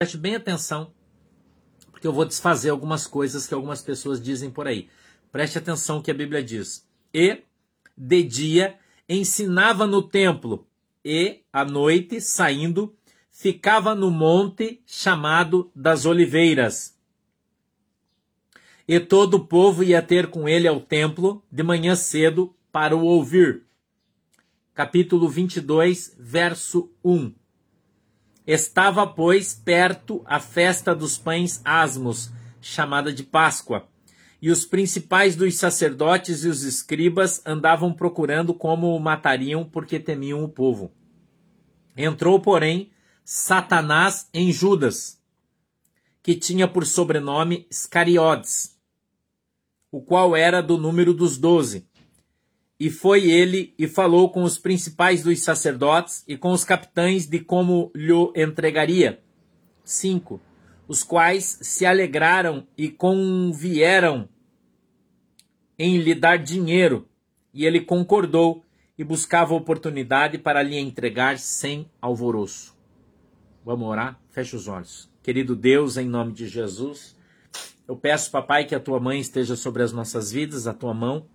Preste bem atenção, porque eu vou desfazer algumas coisas que algumas pessoas dizem por aí. Preste atenção que a Bíblia diz. E de dia ensinava no templo, e à noite, saindo, ficava no monte chamado das Oliveiras. E todo o povo ia ter com ele ao templo de manhã cedo para o ouvir. Capítulo 22, verso 1. Estava, pois, perto a festa dos pães asmos, chamada de Páscoa. E os principais dos sacerdotes e os escribas andavam procurando como o matariam, porque temiam o povo. Entrou, porém, Satanás em Judas, que tinha por sobrenome Iscariotes, o qual era do número dos doze. E foi ele e falou com os principais dos sacerdotes e com os capitães de como lhe entregaria. 5. Os quais se alegraram e convieram em lhe dar dinheiro, e ele concordou e buscava oportunidade para lhe entregar sem alvoroço. Vamos orar? Feche os olhos. Querido Deus, em nome de Jesus, eu peço, papai, que a tua mãe esteja sobre as nossas vidas, a tua mão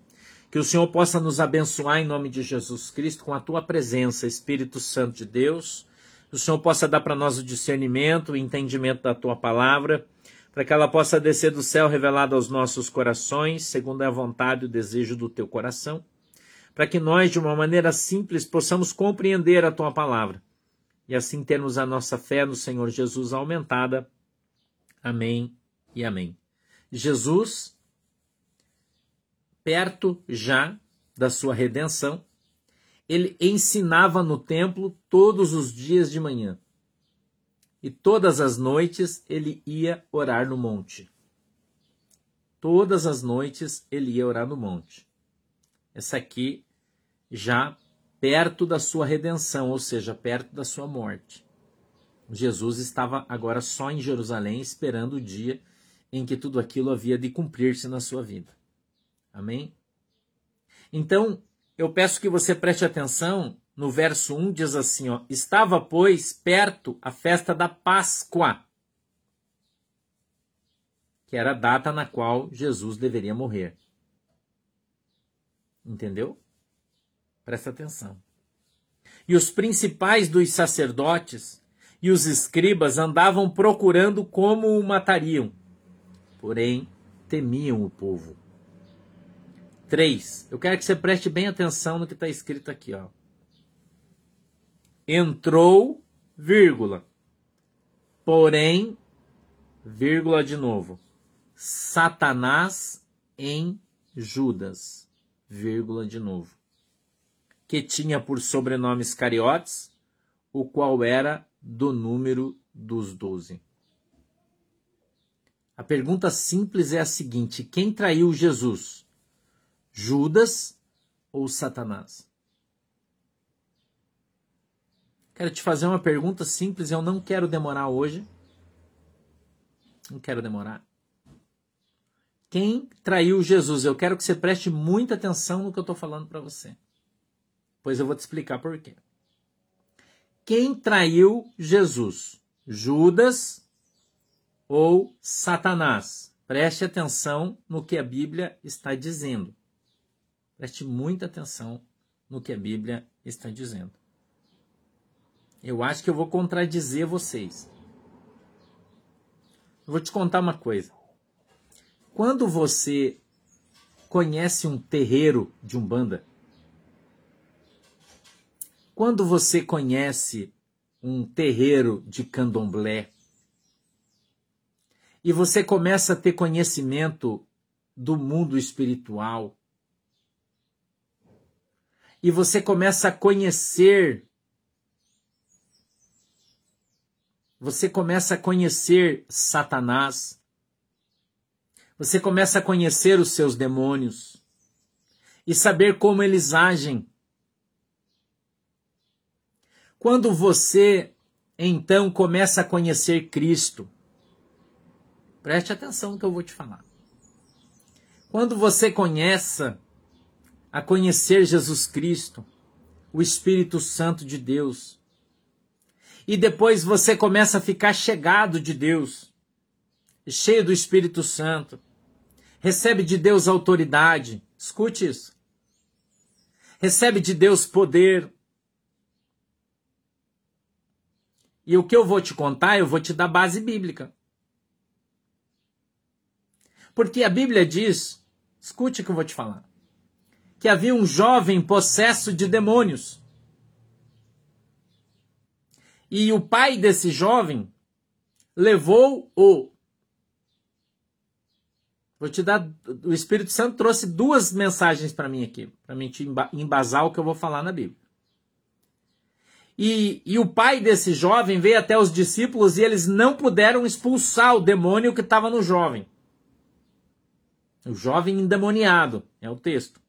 que o Senhor possa nos abençoar em nome de Jesus Cristo com a tua presença, Espírito Santo de Deus. Que o Senhor possa dar para nós o discernimento, o entendimento da tua palavra, para que ela possa descer do céu revelada aos nossos corações, segundo a vontade e o desejo do teu coração, para que nós, de uma maneira simples, possamos compreender a tua palavra e assim termos a nossa fé no Senhor Jesus aumentada. Amém e amém. Jesus perto já da sua redenção, ele ensinava no templo todos os dias de manhã. E todas as noites ele ia orar no monte. Todas as noites ele ia orar no monte. Essa aqui já perto da sua redenção, ou seja, perto da sua morte. Jesus estava agora só em Jerusalém, esperando o dia em que tudo aquilo havia de cumprir-se na sua vida. Amém? Então, eu peço que você preste atenção no verso 1 diz assim, ó: "Estava, pois, perto a festa da Páscoa", que era a data na qual Jesus deveria morrer. Entendeu? Presta atenção. E os principais dos sacerdotes e os escribas andavam procurando como o matariam, porém temiam o povo 3. Eu quero que você preste bem atenção no que está escrito aqui. Ó. Entrou, vírgula. Porém, vírgula de novo. Satanás em Judas, vírgula de novo. Que tinha por sobrenome Iscariotes, o qual era do número dos doze. A pergunta simples é a seguinte: quem traiu Jesus? Judas ou Satanás? Quero te fazer uma pergunta simples, eu não quero demorar hoje. Não quero demorar. Quem traiu Jesus? Eu quero que você preste muita atenção no que eu estou falando para você. Pois eu vou te explicar por quê. Quem traiu Jesus? Judas ou Satanás? Preste atenção no que a Bíblia está dizendo. Preste muita atenção no que a Bíblia está dizendo. Eu acho que eu vou contradizer vocês. Vou te contar uma coisa. Quando você conhece um terreiro de umbanda, quando você conhece um terreiro de candomblé, e você começa a ter conhecimento do mundo espiritual, e você começa a conhecer. Você começa a conhecer Satanás. Você começa a conhecer os seus demônios e saber como eles agem. Quando você então começa a conhecer Cristo, preste atenção no que eu vou te falar. Quando você conhece a conhecer Jesus Cristo, o Espírito Santo de Deus. e depois você começa a ficar chegado de Deus, cheio do Espírito Santo, recebe de Deus autoridade. Escute isso. Recebe de Deus poder. E o que eu vou te contar, eu vou te dar base bíblica. Porque a Bíblia diz, escute o que eu vou te falar, que havia um jovem possesso de demônios. E o pai desse jovem levou-o. Vou te dar. O Espírito Santo trouxe duas mensagens para mim aqui, para mim te embasar o que eu vou falar na Bíblia. E, e o pai desse jovem veio até os discípulos e eles não puderam expulsar o demônio que estava no jovem. O jovem endemoniado, é o texto.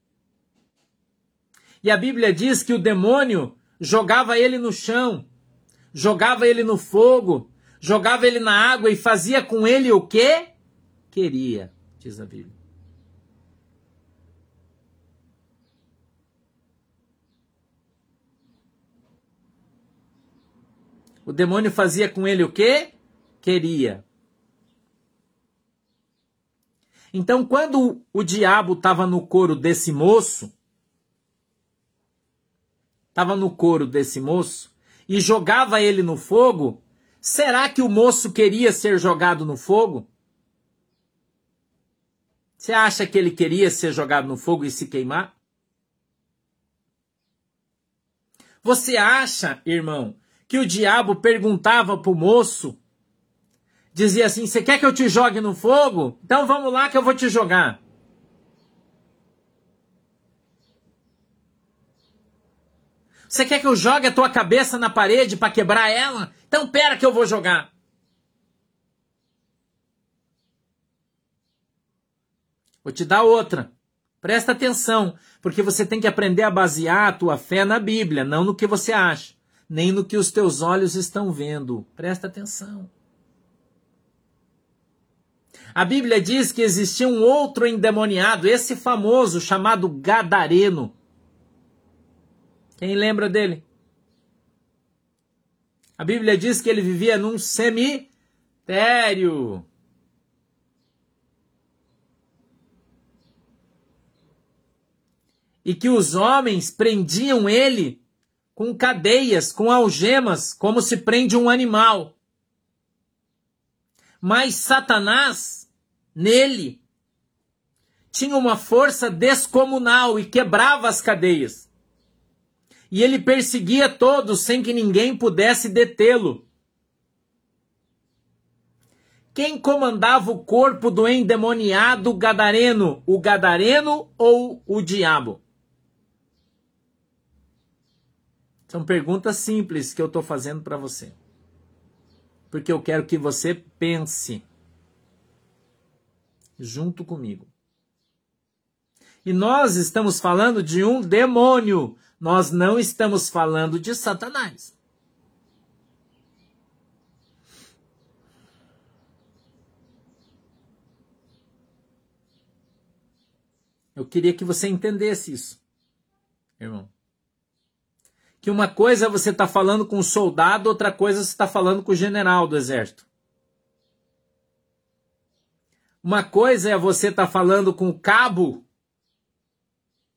E a Bíblia diz que o demônio jogava ele no chão, jogava ele no fogo, jogava ele na água e fazia com ele o que queria, diz a Bíblia. O demônio fazia com ele o que queria. Então, quando o diabo estava no couro desse moço, estava no couro desse moço e jogava ele no fogo, será que o moço queria ser jogado no fogo? Você acha que ele queria ser jogado no fogo e se queimar? Você acha, irmão, que o diabo perguntava para o moço dizia assim: Você quer que eu te jogue no fogo? Então vamos lá que eu vou te jogar. Você quer que eu jogue a tua cabeça na parede para quebrar ela? Então pera que eu vou jogar. Vou te dar outra. Presta atenção, porque você tem que aprender a basear a tua fé na Bíblia, não no que você acha, nem no que os teus olhos estão vendo. Presta atenção. A Bíblia diz que existia um outro endemoniado, esse famoso chamado Gadareno. Quem lembra dele? A Bíblia diz que ele vivia num cemitério. E que os homens prendiam ele com cadeias, com algemas, como se prende um animal. Mas Satanás nele tinha uma força descomunal e quebrava as cadeias. E ele perseguia todos sem que ninguém pudesse detê-lo. Quem comandava o corpo do endemoniado gadareno? O gadareno ou o diabo? São perguntas simples que eu estou fazendo para você. Porque eu quero que você pense junto comigo. E nós estamos falando de um demônio, nós não estamos falando de Satanás. Eu queria que você entendesse isso, irmão. Que uma coisa é você está falando com um soldado, outra coisa é você está falando com o general do exército. Uma coisa é você estar tá falando com o cabo,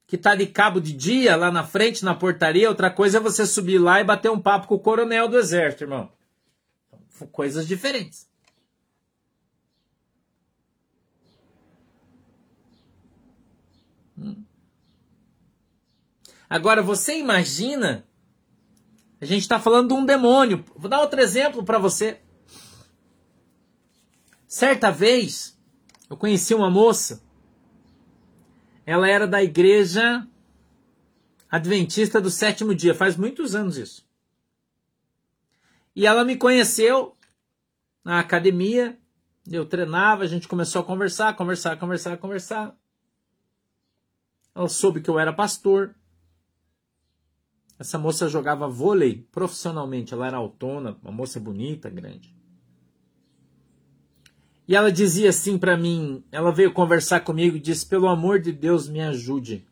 que está de cabo de dia lá na frente, na portaria. Outra coisa é você subir lá e bater um papo com o coronel do exército, irmão. São coisas diferentes. Hum. Agora, você imagina. A gente está falando de um demônio. Vou dar outro exemplo para você. Certa vez, eu conheci uma moça. Ela era da igreja adventista do sétimo dia, faz muitos anos isso. E ela me conheceu na academia, eu treinava, a gente começou a conversar, conversar, conversar, conversar. Ela soube que eu era pastor. Essa moça jogava vôlei profissionalmente, ela era autônoma, uma moça bonita, grande. E ela dizia assim para mim, ela veio conversar comigo e disse: "Pelo amor de Deus, me ajude".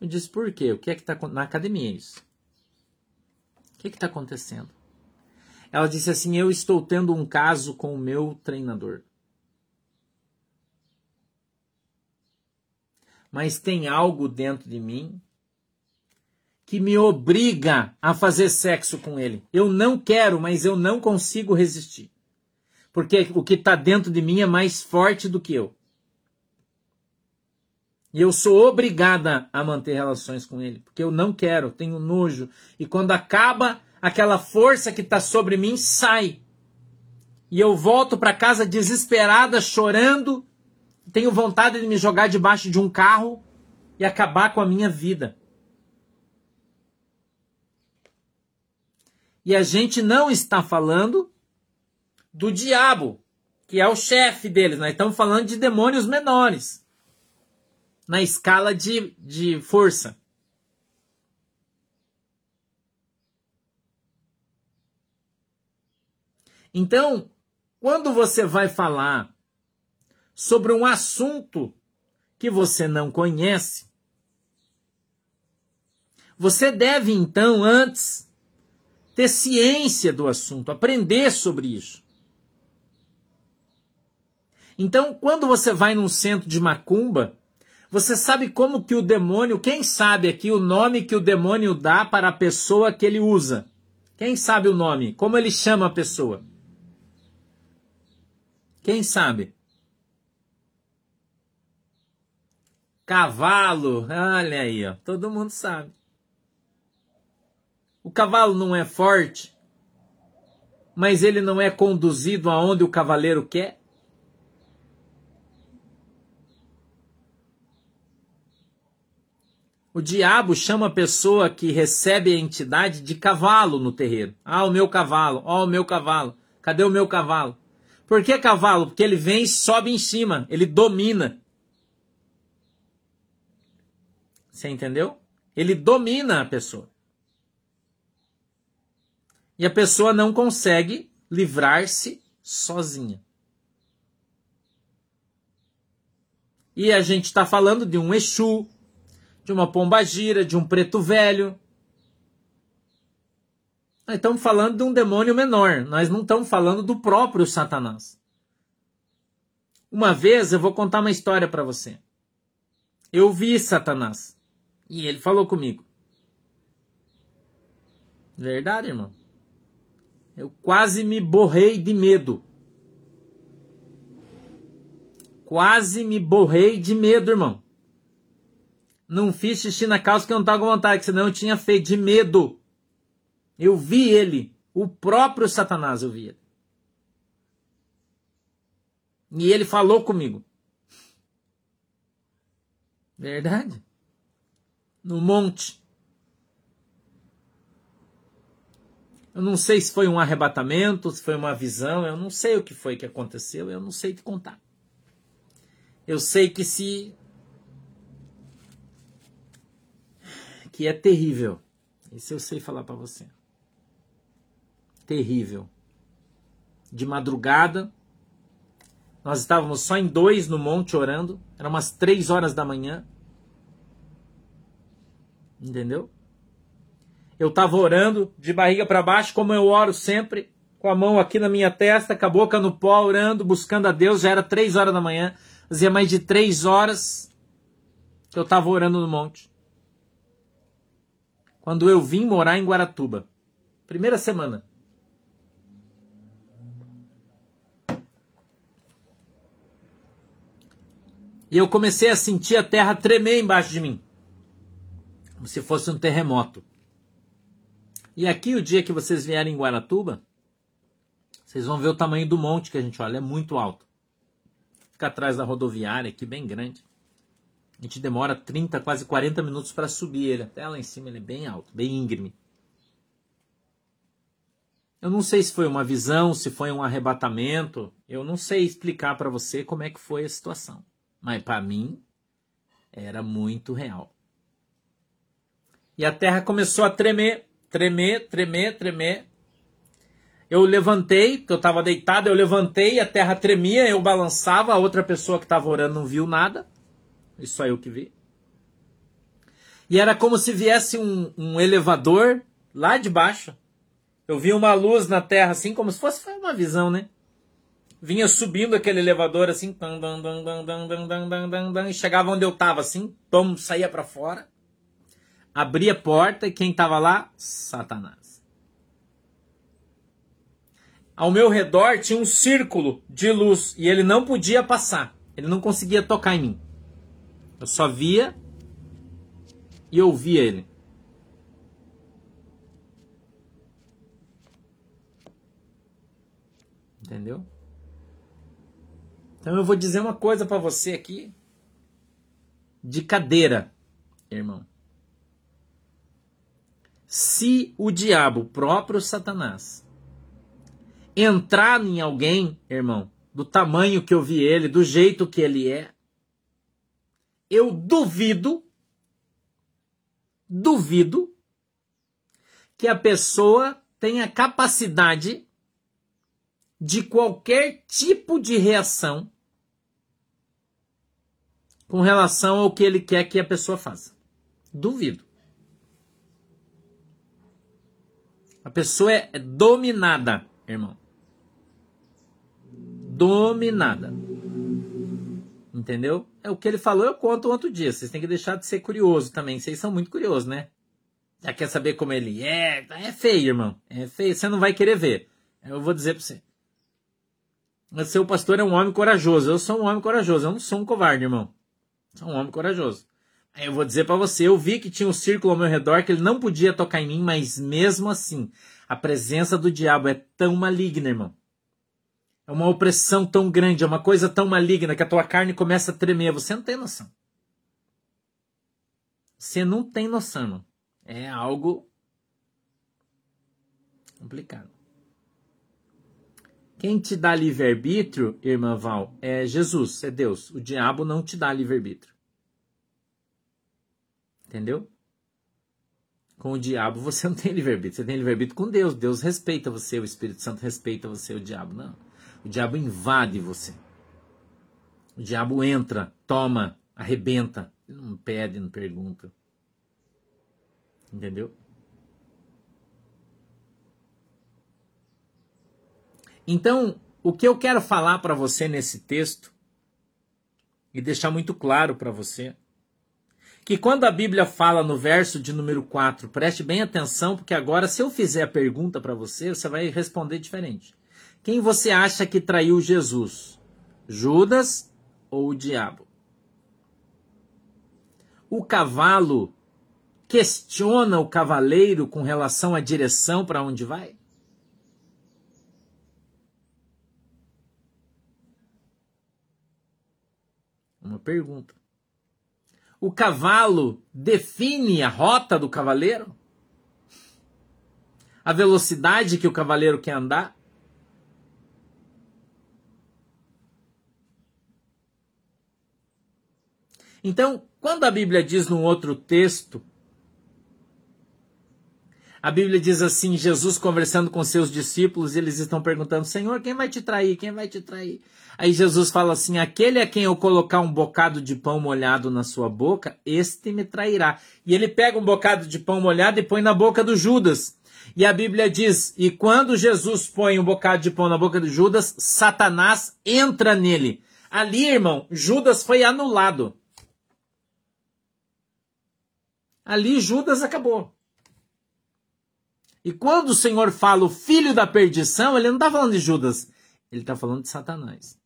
Eu disse: "Por quê? O que é que tá na academia isso?" O que está acontecendo? Ela disse assim: Eu estou tendo um caso com o meu treinador. Mas tem algo dentro de mim que me obriga a fazer sexo com ele. Eu não quero, mas eu não consigo resistir. Porque o que está dentro de mim é mais forte do que eu. E eu sou obrigada a manter relações com ele, porque eu não quero, tenho nojo. E quando acaba, aquela força que está sobre mim sai. E eu volto para casa desesperada, chorando, tenho vontade de me jogar debaixo de um carro e acabar com a minha vida. E a gente não está falando do diabo, que é o chefe deles. Nós estamos falando de demônios menores na escala de, de força. Então, quando você vai falar sobre um assunto que você não conhece, você deve então antes ter ciência do assunto, aprender sobre isso. Então, quando você vai num centro de macumba, você sabe como que o demônio, quem sabe aqui o nome que o demônio dá para a pessoa que ele usa? Quem sabe o nome? Como ele chama a pessoa? Quem sabe? Cavalo, olha aí, ó. todo mundo sabe. O cavalo não é forte, mas ele não é conduzido aonde o cavaleiro quer. O diabo chama a pessoa que recebe a entidade de cavalo no terreiro. Ah, o meu cavalo, ó, oh, o meu cavalo. Cadê o meu cavalo? Por que cavalo? Porque ele vem e sobe em cima, ele domina. Você entendeu? Ele domina a pessoa. E a pessoa não consegue livrar-se sozinha. E a gente está falando de um Exu, de uma pomba gira, de um preto velho. Nós estamos falando de um demônio menor, nós não estamos falando do próprio Satanás. Uma vez eu vou contar uma história para você. Eu vi Satanás e ele falou comigo. Verdade, irmão? Eu quase me borrei de medo. Quase me borrei de medo, irmão. Não fiz xixi na calça que eu não estava com vontade, senão eu tinha feito de medo. Eu vi ele, o próprio Satanás eu vi ele. E ele falou comigo. Verdade? No monte. Eu não sei se foi um arrebatamento, se foi uma visão, eu não sei o que foi que aconteceu, eu não sei te contar. Eu sei que se que é terrível. Isso eu sei falar para você. Terrível. De madrugada, nós estávamos só em dois no monte orando. Eram umas três horas da manhã. Entendeu? Eu estava orando de barriga para baixo, como eu oro sempre, com a mão aqui na minha testa, com a boca no pó, orando, buscando a Deus. Já era três horas da manhã. Fazia mais de três horas que eu estava orando no monte quando eu vim morar em Guaratuba. Primeira semana. E eu comecei a sentir a terra tremer embaixo de mim. Como se fosse um terremoto. E aqui, o dia que vocês vierem em Guaratuba, vocês vão ver o tamanho do monte que a gente olha. É muito alto. Fica atrás da rodoviária aqui, bem grande. A gente demora 30, quase 40 minutos para subir ele. Até lá em cima ele é bem alto, bem íngreme. Eu não sei se foi uma visão, se foi um arrebatamento. Eu não sei explicar para você como é que foi a situação. Mas para mim era muito real. E a terra começou a tremer, tremer, tremer, tremer. Eu levantei, porque eu estava deitado, eu levantei, a terra tremia, eu balançava, a outra pessoa que estava orando não viu nada. Isso só eu que vi. E era como se viesse um, um elevador lá de baixo, Eu vi uma luz na terra, assim, como se fosse uma visão, né? Vinha subindo aquele elevador, assim, e chegava onde eu tava, assim, tom, saía para fora. Abria a porta e quem tava lá? Satanás. Ao meu redor tinha um círculo de luz e ele não podia passar. Ele não conseguia tocar em mim. Eu só via e ouvia ele. Entendeu? Então eu vou dizer uma coisa para você aqui de cadeira, irmão. Se o diabo, o próprio Satanás, entrar em alguém, irmão, do tamanho que eu vi ele, do jeito que ele é, eu duvido, duvido que a pessoa tenha capacidade de qualquer tipo de reação com relação ao que ele quer que a pessoa faça. Duvido. A pessoa é dominada, irmão. Dominada. Entendeu? É o que ele falou, eu conto outro dia. Vocês têm que deixar de ser curioso também. Vocês são muito curiosos, né? Já quer saber como ele é? É feio, irmão. É feio. Você não vai querer ver. Eu vou dizer pra você. O seu pastor é um homem corajoso. Eu sou um homem corajoso. Eu não sou um covarde, irmão. Sou um homem corajoso. Aí eu vou dizer para você, eu vi que tinha um círculo ao meu redor que ele não podia tocar em mim, mas mesmo assim, a presença do diabo é tão maligna, irmão. É uma opressão tão grande, é uma coisa tão maligna que a tua carne começa a tremer. Você não tem noção. Você não tem noção, irmão. É algo complicado. Quem te dá livre-arbítrio, irmã Val, é Jesus, é Deus. O diabo não te dá livre-arbítrio. Entendeu? Com o diabo você não tem livre-arbítrio. Você tem livre-arbítrio com Deus. Deus respeita você, o Espírito Santo respeita você, o diabo não. O diabo invade você. O diabo entra, toma, arrebenta. Não pede, não pergunta. Entendeu? Então, o que eu quero falar para você nesse texto e deixar muito claro para você que quando a Bíblia fala no verso de número 4, preste bem atenção, porque agora se eu fizer a pergunta para você, você vai responder diferente. Quem você acha que traiu Jesus? Judas ou o diabo? O cavalo questiona o cavaleiro com relação à direção para onde vai? Uma pergunta. O cavalo define a rota do cavaleiro? A velocidade que o cavaleiro quer andar? Então, quando a Bíblia diz num outro texto a Bíblia diz assim: Jesus conversando com seus discípulos, eles estão perguntando: Senhor, quem vai te trair? Quem vai te trair? Aí Jesus fala assim: Aquele a quem eu colocar um bocado de pão molhado na sua boca, este me trairá. E ele pega um bocado de pão molhado e põe na boca do Judas. E a Bíblia diz: E quando Jesus põe um bocado de pão na boca de Judas, Satanás entra nele. Ali, irmão, Judas foi anulado. Ali Judas acabou. E quando o Senhor fala o filho da perdição, ele não está falando de Judas, ele está falando de Satanás.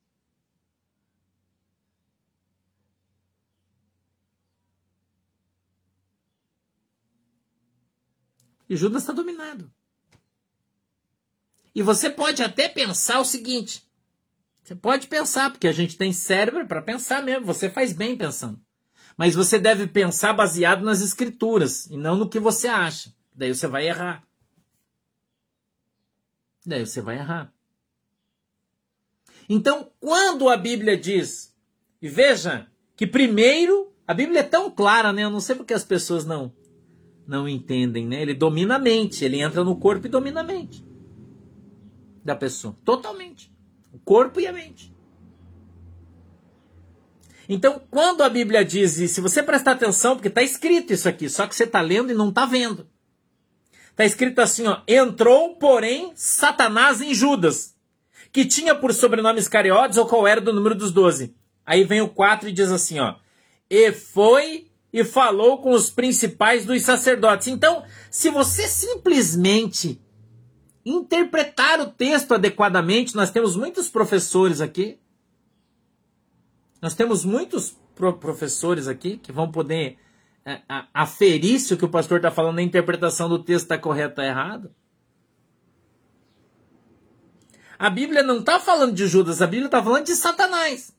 E Judas está dominado. E você pode até pensar o seguinte: você pode pensar, porque a gente tem cérebro para pensar mesmo, você faz bem pensando. Mas você deve pensar baseado nas escrituras e não no que você acha. Daí você vai errar. Daí você vai errar. Então, quando a Bíblia diz, e veja que primeiro, a Bíblia é tão clara, né? Eu não sei porque as pessoas não não entendem, né? Ele domina a mente, ele entra no corpo e domina a mente da pessoa, totalmente. O corpo e a mente. Então, quando a Bíblia diz, e se você prestar atenção, porque está escrito isso aqui, só que você está lendo e não está vendo. Está escrito assim, ó, entrou, porém, Satanás em Judas, que tinha por sobrenome Iscariotes, ou qual era do número dos doze. Aí vem o 4 e diz assim, ó, e foi e falou com os principais dos sacerdotes. Então, se você simplesmente interpretar o texto adequadamente, nós temos muitos professores aqui, nós temos muitos pro professores aqui que vão poder é, aferir se o que o pastor está falando, a interpretação do texto está correta ou errado. A Bíblia não está falando de Judas, a Bíblia está falando de Satanás.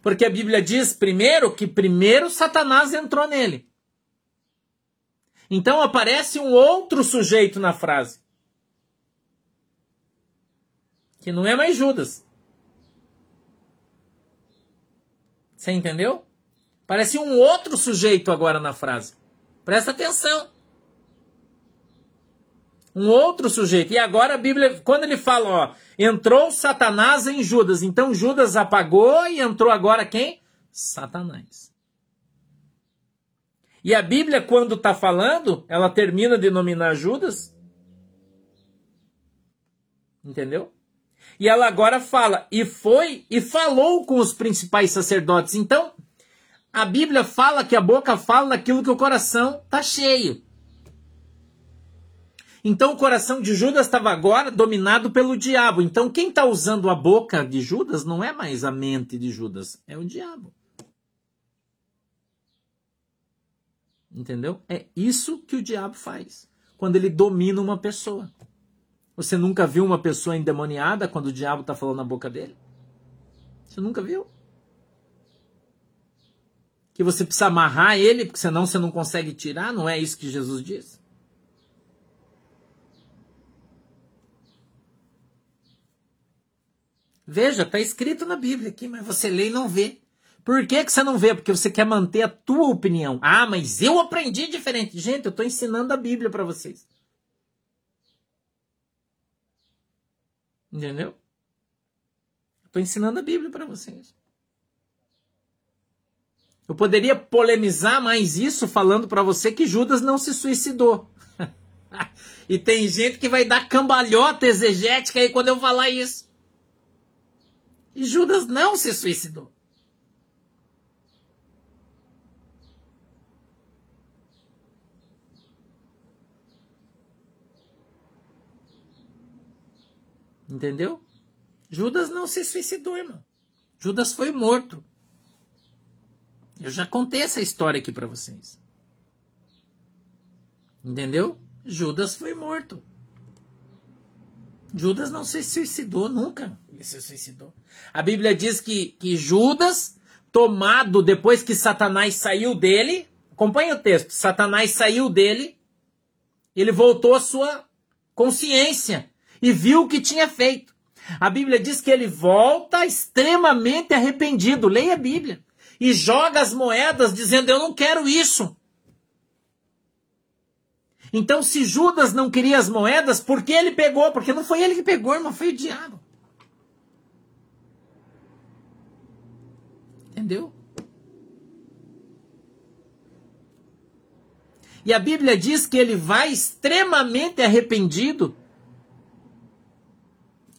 Porque a Bíblia diz primeiro que primeiro Satanás entrou nele. Então aparece um outro sujeito na frase. Que não é mais Judas. Você entendeu? Parece um outro sujeito agora na frase. Presta atenção. Um outro sujeito. E agora a Bíblia, quando ele fala, ó, entrou Satanás em Judas. Então Judas apagou e entrou agora quem? Satanás. E a Bíblia, quando está falando, ela termina de nominar Judas. Entendeu? E ela agora fala, e foi e falou com os principais sacerdotes. Então, a Bíblia fala que a boca fala daquilo que o coração está cheio. Então o coração de Judas estava agora dominado pelo diabo. Então quem está usando a boca de Judas não é mais a mente de Judas, é o diabo. Entendeu? É isso que o diabo faz quando ele domina uma pessoa. Você nunca viu uma pessoa endemoniada quando o diabo está falando na boca dele? Você nunca viu? Que você precisa amarrar ele, porque senão você não consegue tirar? Não é isso que Jesus diz? Veja, está escrito na Bíblia aqui, mas você lê e não vê. Por que, que você não vê? Porque você quer manter a tua opinião. Ah, mas eu aprendi diferente. Gente, eu estou ensinando a Bíblia para vocês. Entendeu? Estou ensinando a Bíblia para vocês. Eu poderia polemizar mais isso falando para você que Judas não se suicidou. e tem gente que vai dar cambalhota exegética aí quando eu falar isso. E Judas não se suicidou. Entendeu? Judas não se suicidou, irmão. Judas foi morto. Eu já contei essa história aqui para vocês. Entendeu? Judas foi morto. Judas não se suicidou nunca. Ele se suicidou. A Bíblia diz que, que Judas, tomado depois que Satanás saiu dele, acompanha o texto, Satanás saiu dele, ele voltou à sua consciência e viu o que tinha feito. A Bíblia diz que ele volta extremamente arrependido. Leia a Bíblia. E joga as moedas dizendo: Eu não quero isso. Então, se Judas não queria as moedas, por que ele pegou? Porque não foi ele que pegou, irmão, foi o diabo. Entendeu? E a Bíblia diz que ele vai extremamente arrependido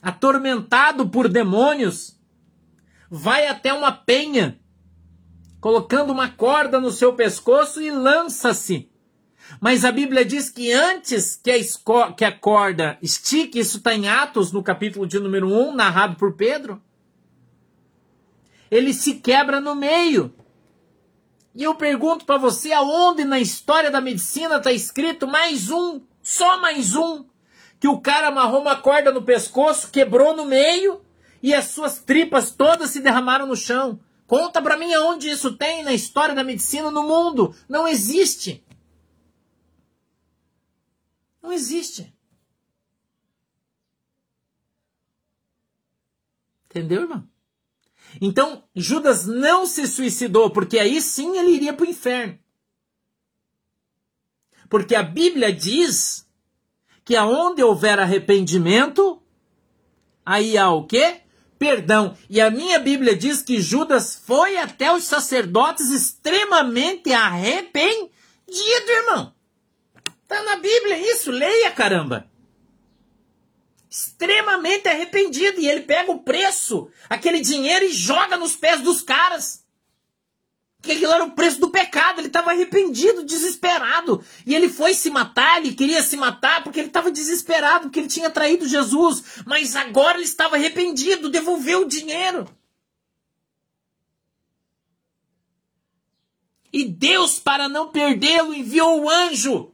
atormentado por demônios, vai até uma penha, colocando uma corda no seu pescoço e lança-se. Mas a Bíblia diz que antes que a, que a corda estique, isso está em Atos, no capítulo de número 1, narrado por Pedro, ele se quebra no meio. E eu pergunto para você, aonde na história da medicina está escrito mais um, só mais um, que o cara amarrou uma corda no pescoço, quebrou no meio e as suas tripas todas se derramaram no chão. Conta para mim aonde isso tem na história da medicina no mundo. Não existe. Não existe. Entendeu, irmão? Então, Judas não se suicidou, porque aí sim ele iria para o inferno. Porque a Bíblia diz que aonde houver arrependimento, aí há o quê? Perdão. E a minha Bíblia diz que Judas foi até os sacerdotes extremamente arrependido. irmão. Tá na Bíblia isso, leia, caramba. Extremamente arrependido. E ele pega o preço, aquele dinheiro, e joga nos pés dos caras. Que aquilo era o preço do pecado. Ele estava arrependido, desesperado. E ele foi se matar, ele queria se matar porque ele estava desesperado, porque ele tinha traído Jesus. Mas agora ele estava arrependido, devolveu o dinheiro. E Deus, para não perdê-lo, enviou o anjo.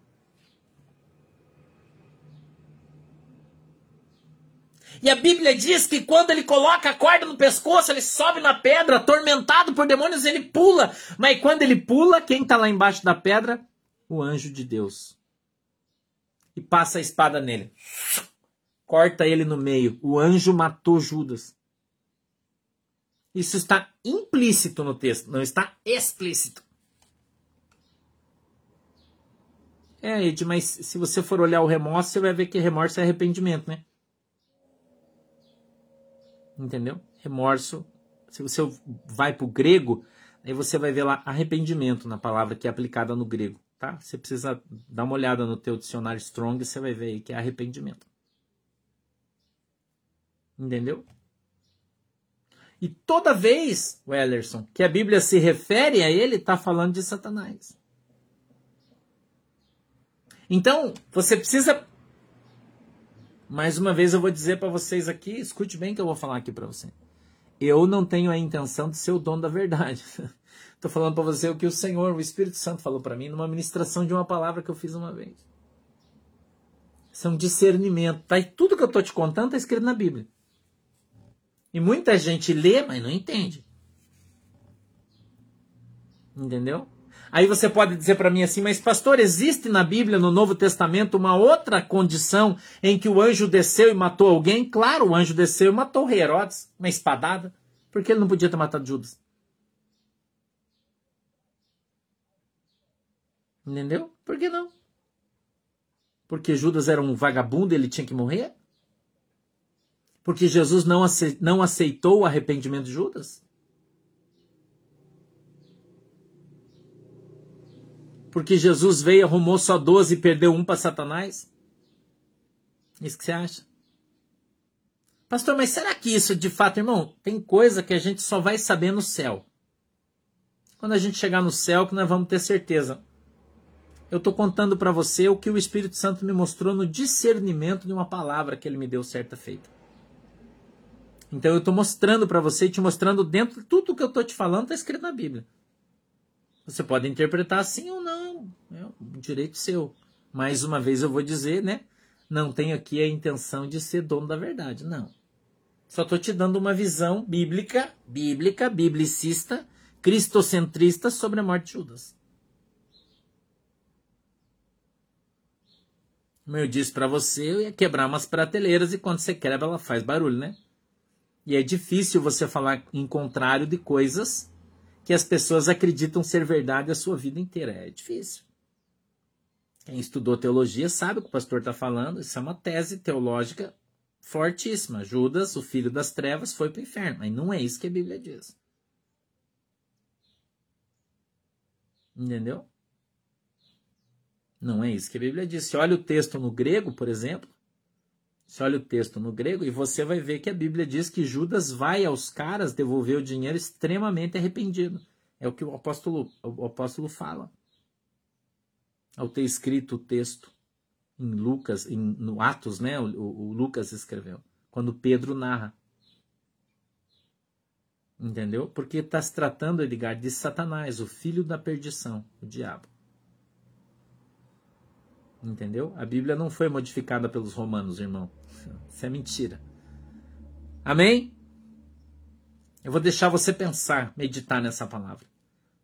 E a Bíblia diz que quando ele coloca a corda no pescoço, ele sobe na pedra, atormentado por demônios, ele pula. Mas quando ele pula, quem está lá embaixo da pedra? O anjo de Deus. E passa a espada nele. Corta ele no meio. O anjo matou Judas. Isso está implícito no texto, não está explícito. É, Ed, mas se você for olhar o remorso, você vai ver que remorso é arrependimento, né? Entendeu? Remorso. Se você vai para o grego, aí você vai ver lá arrependimento na palavra que é aplicada no grego, tá? Você precisa dar uma olhada no teu dicionário Strong, você vai ver aí que é arrependimento. Entendeu? E toda vez, Wellerson, que a Bíblia se refere a ele, está falando de Satanás. Então, você precisa. Mais uma vez eu vou dizer para vocês aqui, escute bem que eu vou falar aqui para você. Eu não tenho a intenção de ser o dono da verdade. Estou falando para você o que o Senhor, o Espírito Santo falou para mim numa ministração de uma palavra que eu fiz uma vez. Isso é um discernimento. Tá? E tudo que eu estou te contando está escrito na Bíblia. E muita gente lê, mas não entende. Entendeu? Aí você pode dizer para mim assim, mas pastor, existe na Bíblia, no Novo Testamento, uma outra condição em que o anjo desceu e matou alguém? Claro, o anjo desceu e matou o rei Herodes, uma espadada. Por que ele não podia ter matado Judas? Entendeu? Por que não? Porque Judas era um vagabundo ele tinha que morrer? Porque Jesus não aceitou o arrependimento de Judas? Porque Jesus veio, arrumou só 12 e perdeu um para Satanás? Isso que você acha? Pastor, mas será que isso de fato, irmão, tem coisa que a gente só vai saber no céu. Quando a gente chegar no céu, que nós vamos ter certeza. Eu estou contando para você o que o Espírito Santo me mostrou no discernimento de uma palavra que ele me deu certa feita. Então eu estou mostrando para você, te mostrando dentro tudo que eu estou te falando está escrito na Bíblia. Você pode interpretar sim ou não, é um direito seu. Mais uma vez eu vou dizer, né? Não tenho aqui a intenção de ser dono da verdade, não. Só estou te dando uma visão bíblica, bíblica, biblicista, cristocentrista sobre a morte de Judas. Como eu disse para você, eu ia quebrar umas prateleiras e quando você quebra ela faz barulho, né? E é difícil você falar em contrário de coisas que as pessoas acreditam ser verdade a sua vida inteira. É difícil. Quem estudou teologia sabe o que o pastor está falando. Isso é uma tese teológica fortíssima. Judas, o filho das trevas, foi para o inferno. Mas não é isso que a Bíblia diz. Entendeu? Não é isso que a Bíblia diz. Se olha o texto no grego, por exemplo, você olha o texto no grego e você vai ver que a Bíblia diz que Judas vai aos caras devolver o dinheiro extremamente arrependido. É o que o apóstolo, o apóstolo fala. Ao ter escrito o texto em Lucas, em, no Atos, né? O, o, Lucas escreveu. Quando Pedro narra. Entendeu? Porque está se tratando, Edgar, de Satanás, o filho da perdição, o diabo. Entendeu? A Bíblia não foi modificada pelos romanos, irmão. Isso é mentira. Amém? Eu vou deixar você pensar, meditar nessa palavra.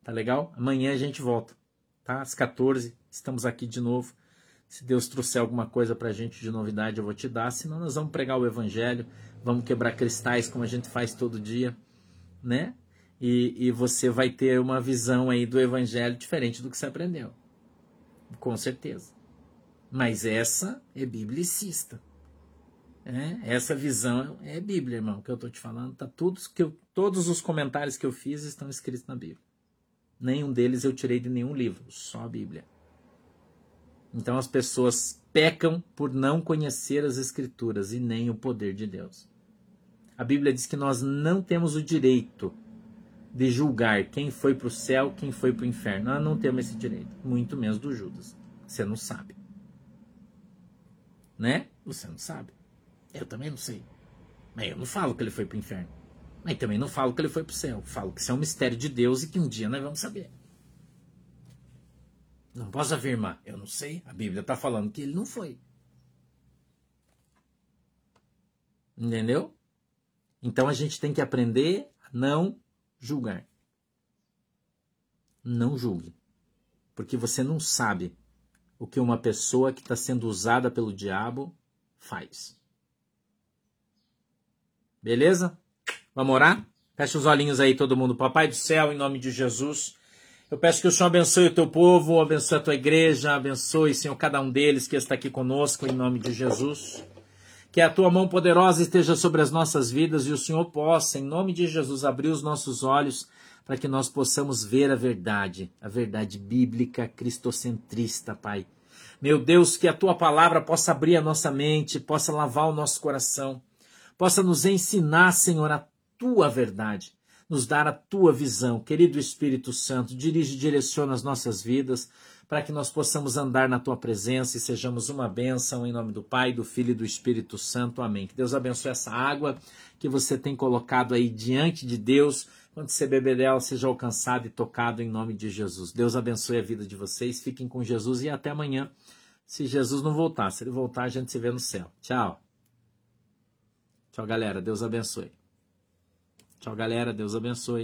Tá legal? Amanhã a gente volta, tá? Às 14, estamos aqui de novo. Se Deus trouxer alguma coisa pra gente de novidade, eu vou te dar. Senão nós vamos pregar o evangelho, vamos quebrar cristais como a gente faz todo dia, né? E, e você vai ter uma visão aí do evangelho diferente do que você aprendeu. Com certeza. Mas essa é biblicista. É, essa visão é Bíblia, irmão, que eu estou te falando. Tá todos, que eu, todos os comentários que eu fiz estão escritos na Bíblia. Nenhum deles eu tirei de nenhum livro, só a Bíblia. Então as pessoas pecam por não conhecer as Escrituras e nem o poder de Deus. A Bíblia diz que nós não temos o direito de julgar quem foi para o céu, quem foi para o inferno. Nós não temos esse direito, muito menos do Judas. Você não sabe. Né? Você não sabe. Eu também não sei. Mas eu não falo que ele foi para o inferno. Mas também não falo que ele foi para o céu. Falo que isso é um mistério de Deus e que um dia nós vamos saber. Não posso afirmar. Eu não sei. A Bíblia está falando que ele não foi. Entendeu? Então a gente tem que aprender a não julgar. Não julgue. Porque você não sabe o que uma pessoa que está sendo usada pelo diabo faz. Beleza? Vamos orar? Fecha os olhinhos aí, todo mundo. Papai do céu, em nome de Jesus. Eu peço que o Senhor abençoe o teu povo, abençoe a tua igreja, abençoe, Senhor, cada um deles que está aqui conosco, em nome de Jesus. Que a tua mão poderosa esteja sobre as nossas vidas e o Senhor possa, em nome de Jesus, abrir os nossos olhos para que nós possamos ver a verdade, a verdade bíblica cristocentrista, Pai. Meu Deus, que a tua palavra possa abrir a nossa mente, possa lavar o nosso coração, possa nos ensinar, Senhor, a tua verdade, nos dar a tua visão. Querido Espírito Santo, dirige e direciona as nossas vidas para que nós possamos andar na tua presença e sejamos uma bênção em nome do Pai, do Filho e do Espírito Santo. Amém. Que Deus abençoe essa água que você tem colocado aí diante de Deus. Quando você beber dela, seja alcançado e tocado em nome de Jesus. Deus abençoe a vida de vocês. Fiquem com Jesus e até amanhã. Se Jesus não voltar, se ele voltar, a gente se vê no céu. Tchau. Tchau, galera. Deus abençoe. Tchau, galera. Deus abençoe.